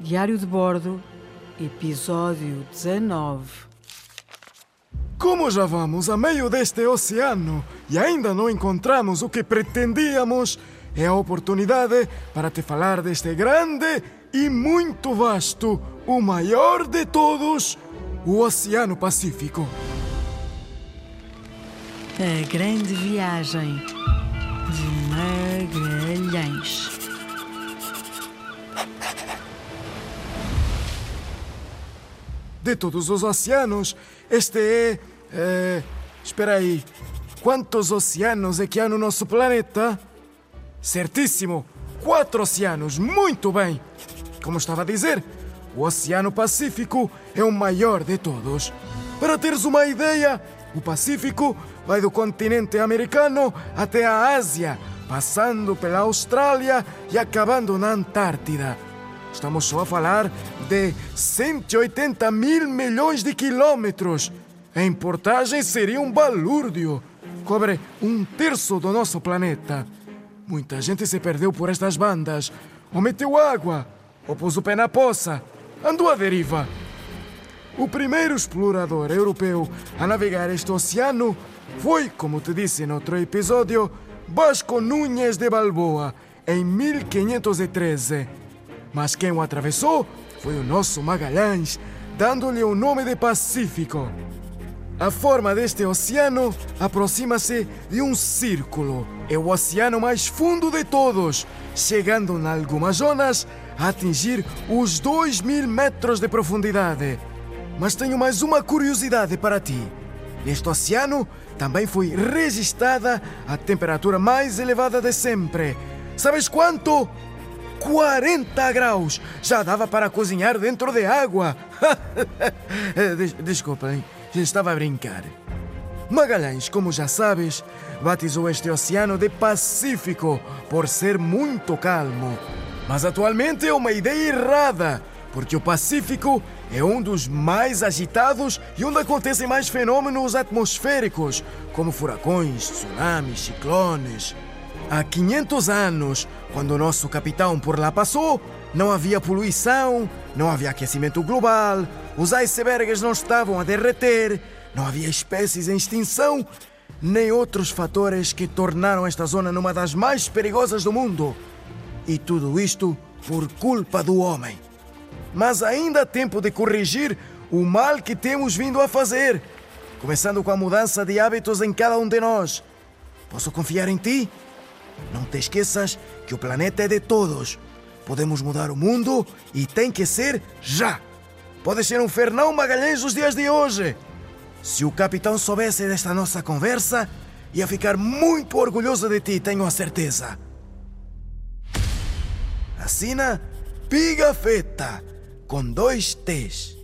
Diário de Bordo, episódio 19. Como já vamos a meio deste oceano e ainda não encontramos o que pretendíamos, é a oportunidade para te falar deste grande e muito vasto, o maior de todos, o Oceano Pacífico. A grande viagem de Magalhães. De todos os oceanos, este é. é espera aí. Quantos oceanos é que há no nosso planeta? Certíssimo! Quatro oceanos! Muito bem! Como estava a dizer, o Oceano Pacífico é o maior de todos. Para teres uma ideia, o Pacífico vai do continente americano até a Ásia, passando pela Austrália e acabando na Antártida. Estamos só a falar de 180 mil milhões de quilômetros. Em portagem seria um balúrdio. Cobre um terço do nosso planeta. Muita gente se perdeu por estas bandas. Ou meteu água, ou pôs o pé na poça. Andou à deriva. O primeiro explorador europeu a navegar este oceano foi, como te disse no outro episódio, Vasco Núñez de Balboa, em 1513. Mas quem o atravessou foi o nosso Magalhães, dando-lhe o nome de Pacífico. A forma deste oceano aproxima-se de um círculo. É o oceano mais fundo de todos, chegando em algumas zonas a atingir os 2 mil metros de profundidade. Mas tenho mais uma curiosidade para ti. Neste oceano também foi registrada a temperatura mais elevada de sempre. Sabes quanto? 40 graus! Já dava para cozinhar dentro de água. Des Desculpem, estava a brincar. Magalhães, como já sabes, batizou este oceano de Pacífico por ser muito calmo. Mas atualmente é uma ideia errada, porque o Pacífico é um dos mais agitados e onde acontecem mais fenômenos atmosféricos, como furacões, tsunamis, ciclones. Há 500 anos, quando o nosso capitão por lá passou, não havia poluição, não havia aquecimento global, os icebergs não estavam a derreter, não havia espécies em extinção, nem outros fatores que tornaram esta zona numa das mais perigosas do mundo. E tudo isto por culpa do homem. Mas ainda há tempo de corrigir o mal que temos vindo a fazer, começando com a mudança de hábitos em cada um de nós. Posso confiar em ti? Não te esqueças que o planeta é de todos. Podemos mudar o mundo e tem que ser já. Pode ser um Fernão Magalhães dos dias de hoje. Se o capitão soubesse desta nossa conversa, ia ficar muito orgulhoso de ti, tenho a certeza. Assina Pigafetta, com dois T's.